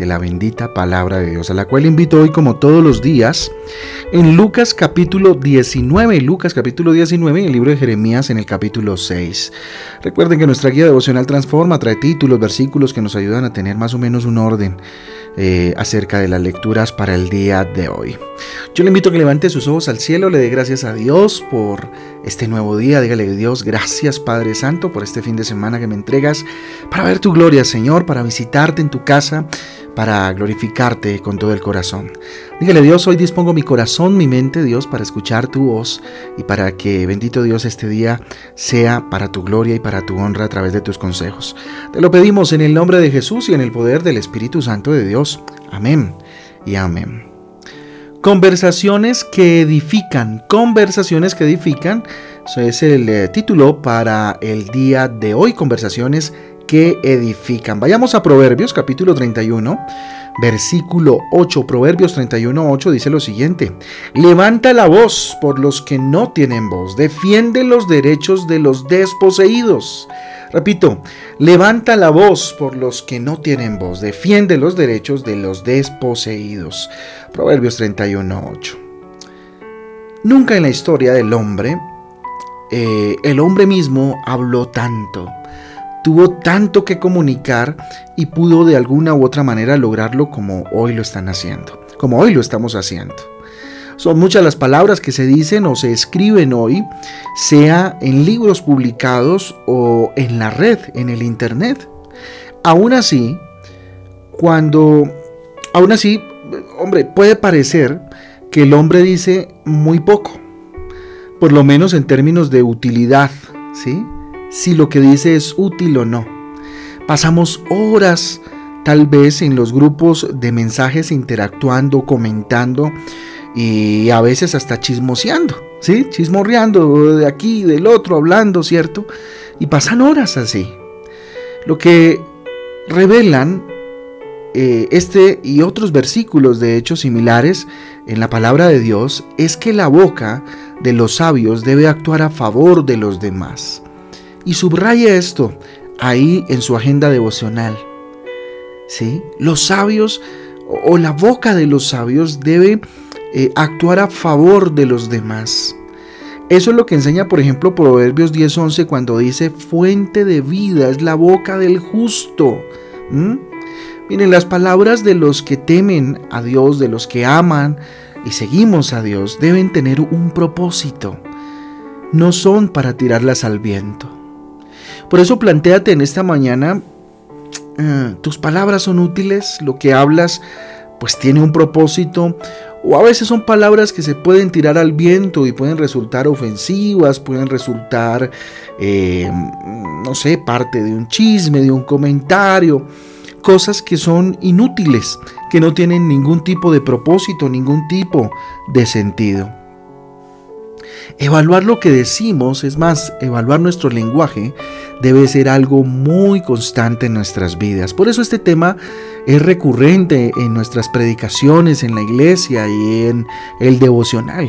de la bendita palabra de Dios, a la cual invito hoy, como todos los días, en Lucas capítulo 19, Lucas capítulo 19, en el libro de Jeremías en el capítulo 6. Recuerden que nuestra guía devocional Transforma trae títulos, versículos que nos ayudan a tener más o menos un orden eh, acerca de las lecturas para el día de hoy. Yo le invito a que levante sus ojos al cielo, le dé gracias a Dios por este nuevo día. Dígale Dios, gracias Padre Santo por este fin de semana que me entregas para ver tu gloria, Señor, para visitarte en tu casa para glorificarte con todo el corazón. Dígale Dios, hoy dispongo mi corazón, mi mente, Dios, para escuchar tu voz y para que, bendito Dios, este día sea para tu gloria y para tu honra a través de tus consejos. Te lo pedimos en el nombre de Jesús y en el poder del Espíritu Santo de Dios. Amén y amén. Conversaciones que edifican, conversaciones que edifican. Eso es el eh, título para el día de hoy, conversaciones que edifican. Vayamos a Proverbios capítulo 31, versículo 8. Proverbios 31, 8 dice lo siguiente. Levanta la voz por los que no tienen voz. Defiende los derechos de los desposeídos. Repito, levanta la voz por los que no tienen voz. Defiende los derechos de los desposeídos. Proverbios 31, 8. Nunca en la historia del hombre, eh, el hombre mismo habló tanto tuvo tanto que comunicar y pudo de alguna u otra manera lograrlo como hoy lo están haciendo, como hoy lo estamos haciendo. Son muchas las palabras que se dicen o se escriben hoy, sea en libros publicados o en la red, en el Internet. Aún así, cuando, aún así, hombre, puede parecer que el hombre dice muy poco, por lo menos en términos de utilidad, ¿sí? si lo que dice es útil o no. Pasamos horas tal vez en los grupos de mensajes interactuando, comentando y a veces hasta chismoseando, ¿sí? Chismorreando de aquí, del otro, hablando, ¿cierto? Y pasan horas así. Lo que revelan eh, este y otros versículos de hechos similares en la palabra de Dios es que la boca de los sabios debe actuar a favor de los demás. Y subraya esto ahí en su agenda devocional. ¿Sí? Los sabios o la boca de los sabios debe eh, actuar a favor de los demás. Eso es lo que enseña, por ejemplo, Proverbios 10:11 cuando dice, fuente de vida es la boca del justo. Miren, las palabras de los que temen a Dios, de los que aman y seguimos a Dios, deben tener un propósito. No son para tirarlas al viento. Por eso planteate en esta mañana, eh, tus palabras son útiles, lo que hablas pues tiene un propósito, o a veces son palabras que se pueden tirar al viento y pueden resultar ofensivas, pueden resultar, eh, no sé, parte de un chisme, de un comentario, cosas que son inútiles, que no tienen ningún tipo de propósito, ningún tipo de sentido. Evaluar lo que decimos, es más, evaluar nuestro lenguaje, debe ser algo muy constante en nuestras vidas. Por eso este tema es recurrente en nuestras predicaciones en la iglesia y en el devocional,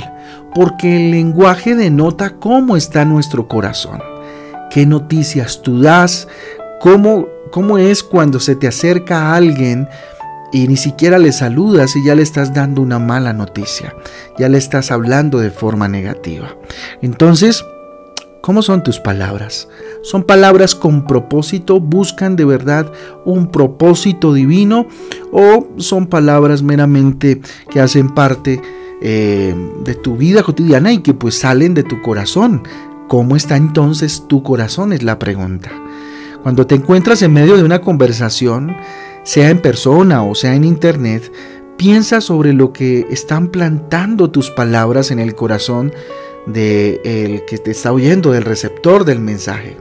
porque el lenguaje denota cómo está nuestro corazón, qué noticias tú das, cómo, cómo es cuando se te acerca alguien y ni siquiera le saludas y ya le estás dando una mala noticia, ya le estás hablando de forma negativa. Entonces, ¿cómo son tus palabras? ¿Son palabras con propósito? ¿Buscan de verdad un propósito divino? ¿O son palabras meramente que hacen parte eh, de tu vida cotidiana y que pues salen de tu corazón? ¿Cómo está entonces tu corazón? Es la pregunta. Cuando te encuentras en medio de una conversación, sea en persona o sea en internet, piensa sobre lo que están plantando tus palabras en el corazón del que te está oyendo, del receptor del mensaje.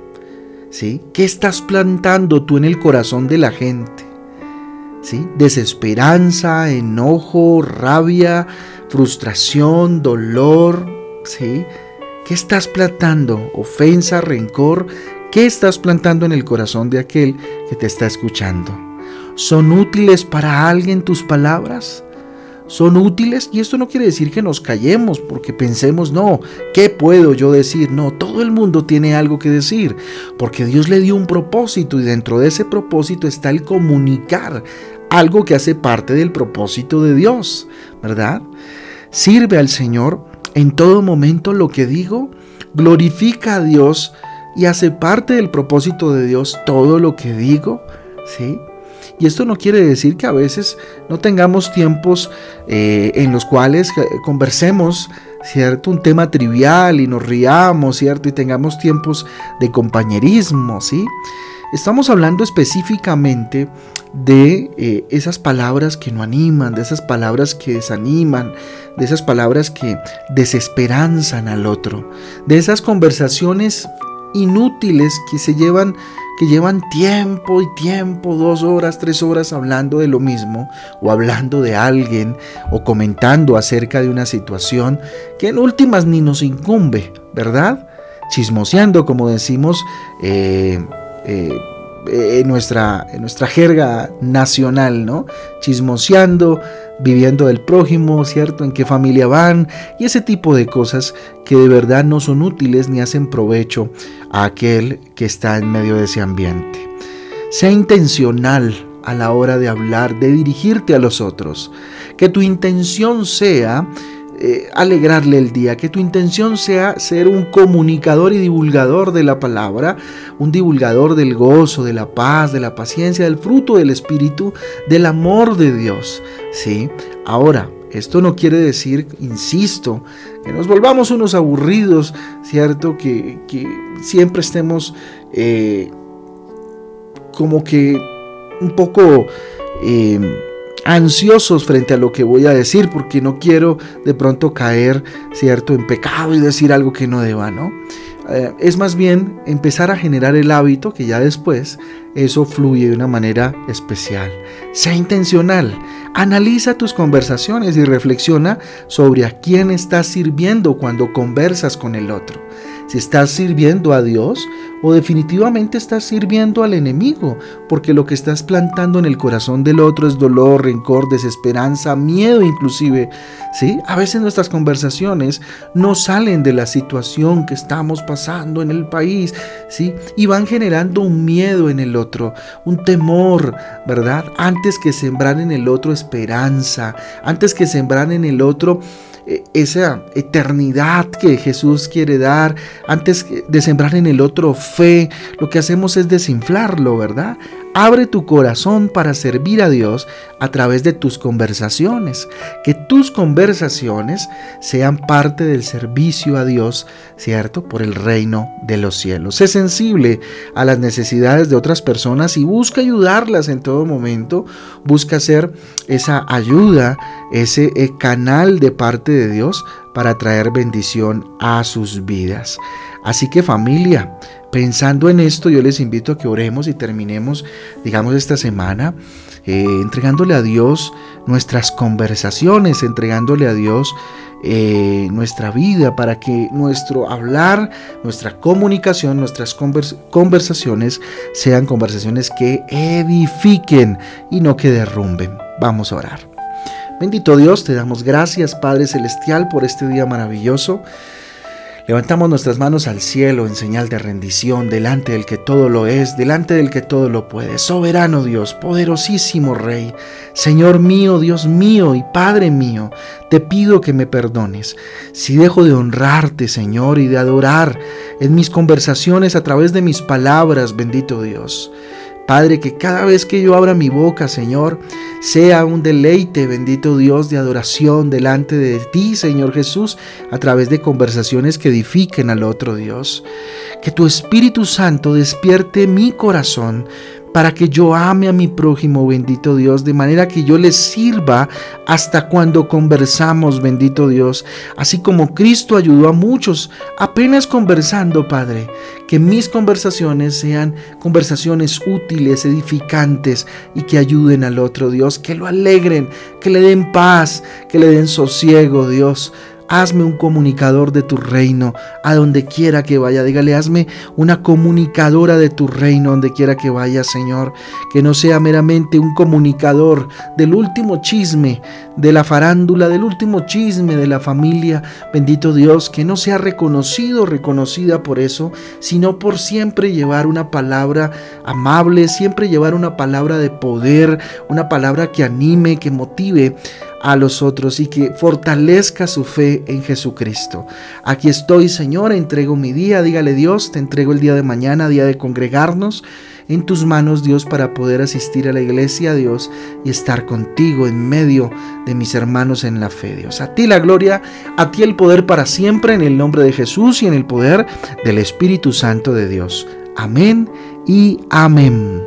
¿Sí? ¿Qué estás plantando tú en el corazón de la gente? ¿Sí? Desesperanza, enojo, rabia, frustración, dolor, ¿sí? ¿Qué estás plantando? Ofensa, rencor. ¿Qué estás plantando en el corazón de aquel que te está escuchando? ¿Son útiles para alguien tus palabras? ¿Son útiles? Y esto no quiere decir que nos callemos porque pensemos, no, ¿qué puedo yo decir? No, todo el mundo tiene algo que decir porque Dios le dio un propósito y dentro de ese propósito está el comunicar algo que hace parte del propósito de Dios, ¿verdad? Sirve al Señor en todo momento lo que digo, glorifica a Dios y hace parte del propósito de Dios todo lo que digo, ¿sí? Y esto no quiere decir que a veces no tengamos tiempos eh, en los cuales eh, conversemos, ¿cierto? Un tema trivial y nos riamos, ¿cierto? Y tengamos tiempos de compañerismo, ¿sí? Estamos hablando específicamente de eh, esas palabras que no animan, de esas palabras que desaniman, de esas palabras que desesperanzan al otro, de esas conversaciones inútiles que se llevan que llevan tiempo y tiempo, dos horas, tres horas hablando de lo mismo, o hablando de alguien, o comentando acerca de una situación que en últimas ni nos incumbe, ¿verdad? Chismoseando, como decimos, eh, eh, en nuestra, en nuestra jerga nacional, ¿no? Chismoseando, viviendo del prójimo, ¿cierto? En qué familia van y ese tipo de cosas que de verdad no son útiles ni hacen provecho a aquel que está en medio de ese ambiente. Sea intencional a la hora de hablar, de dirigirte a los otros. Que tu intención sea eh, alegrarle el día, que tu intención sea ser un comunicador y divulgador de la palabra, un divulgador del gozo, de la paz, de la paciencia, del fruto del Espíritu, del amor de Dios. ¿sí? Ahora, esto no quiere decir, insisto, que nos volvamos unos aburridos, ¿cierto? Que, siempre estemos eh, como que un poco... Eh, ansiosos frente a lo que voy a decir porque no quiero de pronto caer, ¿cierto?, en pecado y decir algo que no deba, ¿no? Eh, es más bien empezar a generar el hábito que ya después eso fluye de una manera especial. Sea intencional, analiza tus conversaciones y reflexiona sobre a quién estás sirviendo cuando conversas con el otro si estás sirviendo a Dios o definitivamente estás sirviendo al enemigo, porque lo que estás plantando en el corazón del otro es dolor, rencor, desesperanza, miedo inclusive. ¿sí? A veces nuestras conversaciones no salen de la situación que estamos pasando en el país, ¿sí? Y van generando un miedo en el otro, un temor, ¿verdad? Antes que sembrar en el otro esperanza, antes que sembrar en el otro esa eternidad que Jesús quiere dar, antes de sembrar en el otro fe, lo que hacemos es desinflarlo, ¿verdad? Abre tu corazón para servir a Dios a través de tus conversaciones. Que tus conversaciones sean parte del servicio a Dios, ¿cierto? Por el reino de los cielos. Sé sensible a las necesidades de otras personas y busca ayudarlas en todo momento. Busca ser esa ayuda, ese eh, canal de parte de Dios para traer bendición a sus vidas. Así que familia, Pensando en esto, yo les invito a que oremos y terminemos, digamos, esta semana eh, entregándole a Dios nuestras conversaciones, entregándole a Dios eh, nuestra vida para que nuestro hablar, nuestra comunicación, nuestras conversaciones sean conversaciones que edifiquen y no que derrumben. Vamos a orar. Bendito Dios, te damos gracias Padre Celestial por este día maravilloso. Levantamos nuestras manos al cielo en señal de rendición delante del que todo lo es, delante del que todo lo puede. Soberano Dios, poderosísimo Rey, Señor mío, Dios mío y Padre mío, te pido que me perdones. Si dejo de honrarte, Señor, y de adorar en mis conversaciones a través de mis palabras, bendito Dios. Padre, que cada vez que yo abra mi boca, Señor, sea un deleite, bendito Dios, de adoración delante de ti, Señor Jesús, a través de conversaciones que edifiquen al otro Dios. Que tu Espíritu Santo despierte mi corazón para que yo ame a mi prójimo, bendito Dios, de manera que yo les sirva hasta cuando conversamos, bendito Dios, así como Cristo ayudó a muchos apenas conversando, Padre, que mis conversaciones sean conversaciones útiles, edificantes y que ayuden al otro Dios, que lo alegren, que le den paz, que le den sosiego, Dios hazme un comunicador de tu reino a donde quiera que vaya. Dígale, hazme una comunicadora de tu reino donde quiera que vaya, Señor. Que no sea meramente un comunicador del último chisme, de la farándula, del último chisme de la familia. Bendito Dios, que no sea reconocido, reconocida por eso, sino por siempre llevar una palabra amable, siempre llevar una palabra de poder, una palabra que anime, que motive a los otros y que fortalezca su fe en Jesucristo. Aquí estoy, Señor, entrego mi día, dígale Dios, te entrego el día de mañana, día de congregarnos en tus manos, Dios, para poder asistir a la iglesia, Dios, y estar contigo en medio de mis hermanos en la fe, Dios. A ti la gloria, a ti el poder para siempre, en el nombre de Jesús y en el poder del Espíritu Santo de Dios. Amén y amén.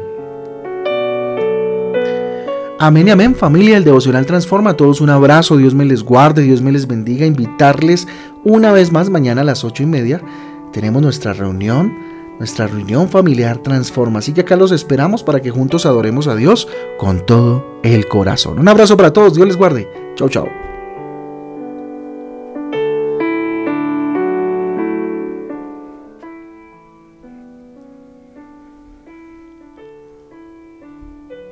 Amén y amén, familia. El devocional transforma a todos un abrazo. Dios me les guarde, Dios me les bendiga. Invitarles una vez más mañana a las ocho y media. Tenemos nuestra reunión, nuestra reunión familiar transforma. Así que acá los esperamos para que juntos adoremos a Dios con todo el corazón. Un abrazo para todos. Dios les guarde. Chau, chau.